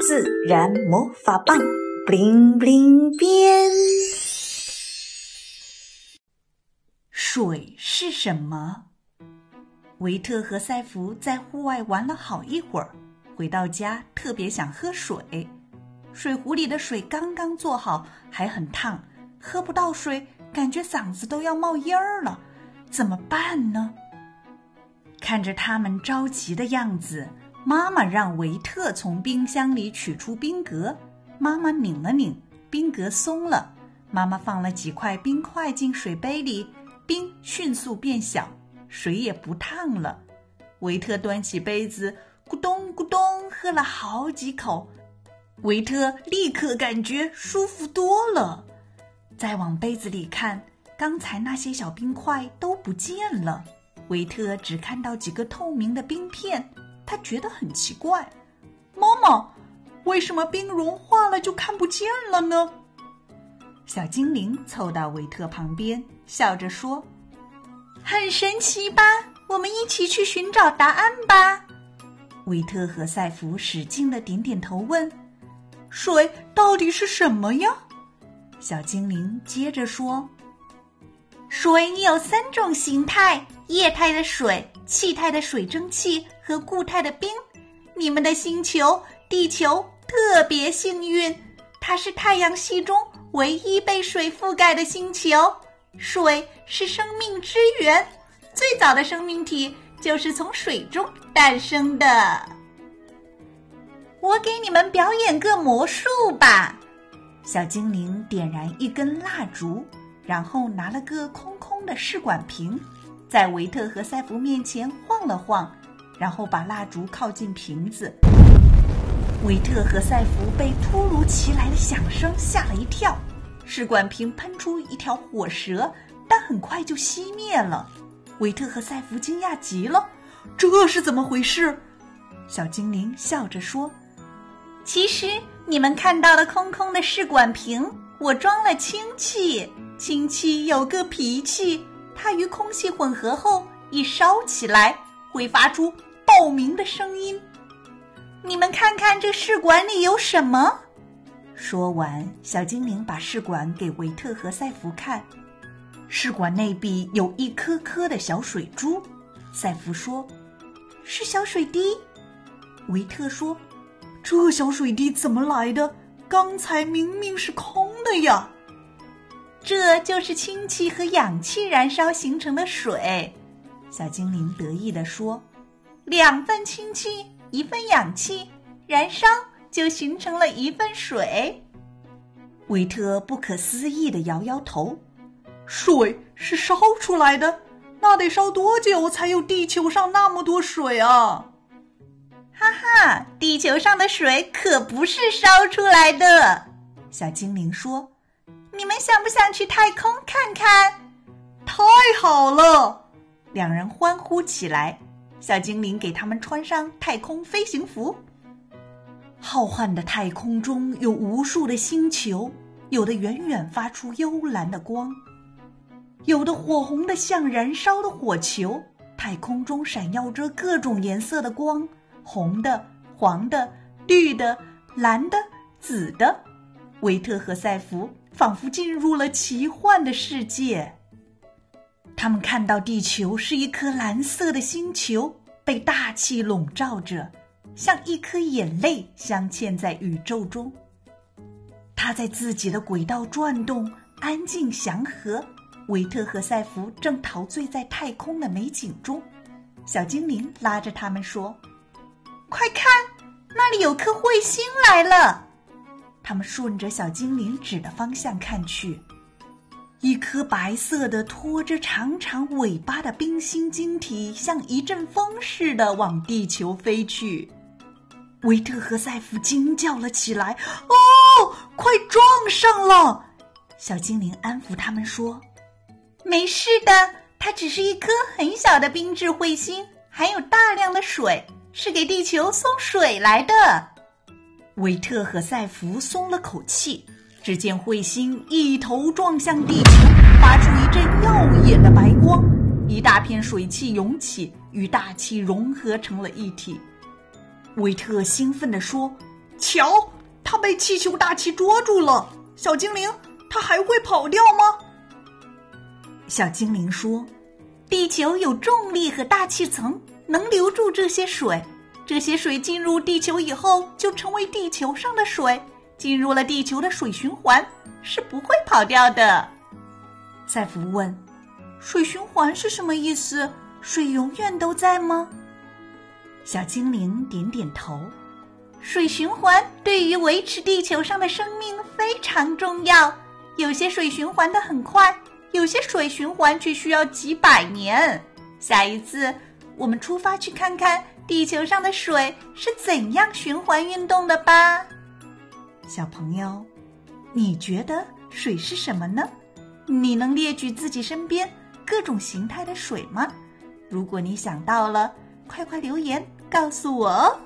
自然魔法棒，bling bling 变。水是什么？维特和赛弗在户外玩了好一会儿，回到家特别想喝水。水壶里的水刚刚做好，还很烫，喝不到水，感觉嗓子都要冒烟儿了，怎么办呢？看着他们着急的样子，妈妈让维特从冰箱里取出冰格。妈妈拧了拧，冰格松了。妈妈放了几块冰块进水杯里，冰迅速变小，水也不烫了。维特端起杯子，咕咚咕咚喝了好几口。维特立刻感觉舒服多了。再往杯子里看，刚才那些小冰块都不见了。维特只看到几个透明的冰片，他觉得很奇怪。妈妈，为什么冰融化了就看不见了呢？小精灵凑到维特旁边，笑着说：“很神奇吧？我们一起去寻找答案吧。”维特和赛弗使劲的点点头，问。水到底是什么呀？小精灵接着说：“水有三种形态：液态的水、气态的水蒸气和固态的冰。你们的星球地球特别幸运，它是太阳系中唯一被水覆盖的星球。水是生命之源，最早的生命体就是从水中诞生的。”我给你们表演个魔术吧！小精灵点燃一根蜡烛，然后拿了个空空的试管瓶，在维特和赛弗面前晃了晃，然后把蜡烛靠近瓶子。维特和赛弗被突如其来的响声吓了一跳，试管瓶喷出一条火舌，但很快就熄灭了。维特和赛弗惊讶极了，这是怎么回事？小精灵笑着说。其实你们看到的空空的试管瓶，我装了氢气。氢气有个脾气，它与空气混合后一烧起来，会发出爆鸣的声音。你们看看这试管里有什么？说完，小精灵把试管给维特和赛弗看。试管内壁有一颗颗的小水珠。赛弗说：“是小水滴。”维特说。这小水滴怎么来的？刚才明明是空的呀！这就是氢气和氧气燃烧形成的水。小精灵得意地说：“两份氢气，一份氧气，燃烧就形成了一份水。”维特不可思议地摇摇头：“水是烧出来的？那得烧多久才有地球上那么多水啊？”哈哈，地球上的水可不是烧出来的。小精灵说：“你们想不想去太空看看？”太好了，两人欢呼起来。小精灵给他们穿上太空飞行服。浩瀚的太空中有无数的星球，有的远远发出幽蓝的光，有的火红的像燃烧的火球。太空中闪耀着各种颜色的光。红的、黄的、绿的、蓝的、紫的，维特和赛弗仿佛进入了奇幻的世界。他们看到地球是一颗蓝色的星球，被大气笼罩着，像一颗眼泪镶嵌在宇宙中。它在自己的轨道转动，安静祥和。维特和赛弗正陶醉在太空的美景中。小精灵拉着他们说。快看，那里有颗彗星来了！他们顺着小精灵指的方向看去，一颗白色的、拖着长长尾巴的冰心晶体，像一阵风似的往地球飞去。维特和赛弗惊叫了起来：“哦，快撞上了！”小精灵安抚他们说：“没事的，它只是一颗很小的冰质彗星，含有大量的水。”是给地球送水来的。维特和赛弗松了口气。只见彗星一头撞向地球，发出一阵耀眼的白光，一大片水汽涌起，与大气融合成了一体。维特兴奋地说：“瞧，它被气球大气捉住了。小精灵，它还会跑掉吗？小精灵说：“地球有重力和大气层，能留住这些水。这些水进入地球以后，就成为地球上的水，进入了地球的水循环，是不会跑掉的。”赛弗问：“水循环是什么意思？水永远都在吗？”小精灵点点头。水循环对于维持地球上的生命非常重要。有些水循环的很快，有些水循环却需要几百年。下一次我们出发去看看地球上的水是怎样循环运动的吧。小朋友，你觉得水是什么呢？你能列举自己身边各种形态的水吗？如果你想到了，快快留言告诉我哦。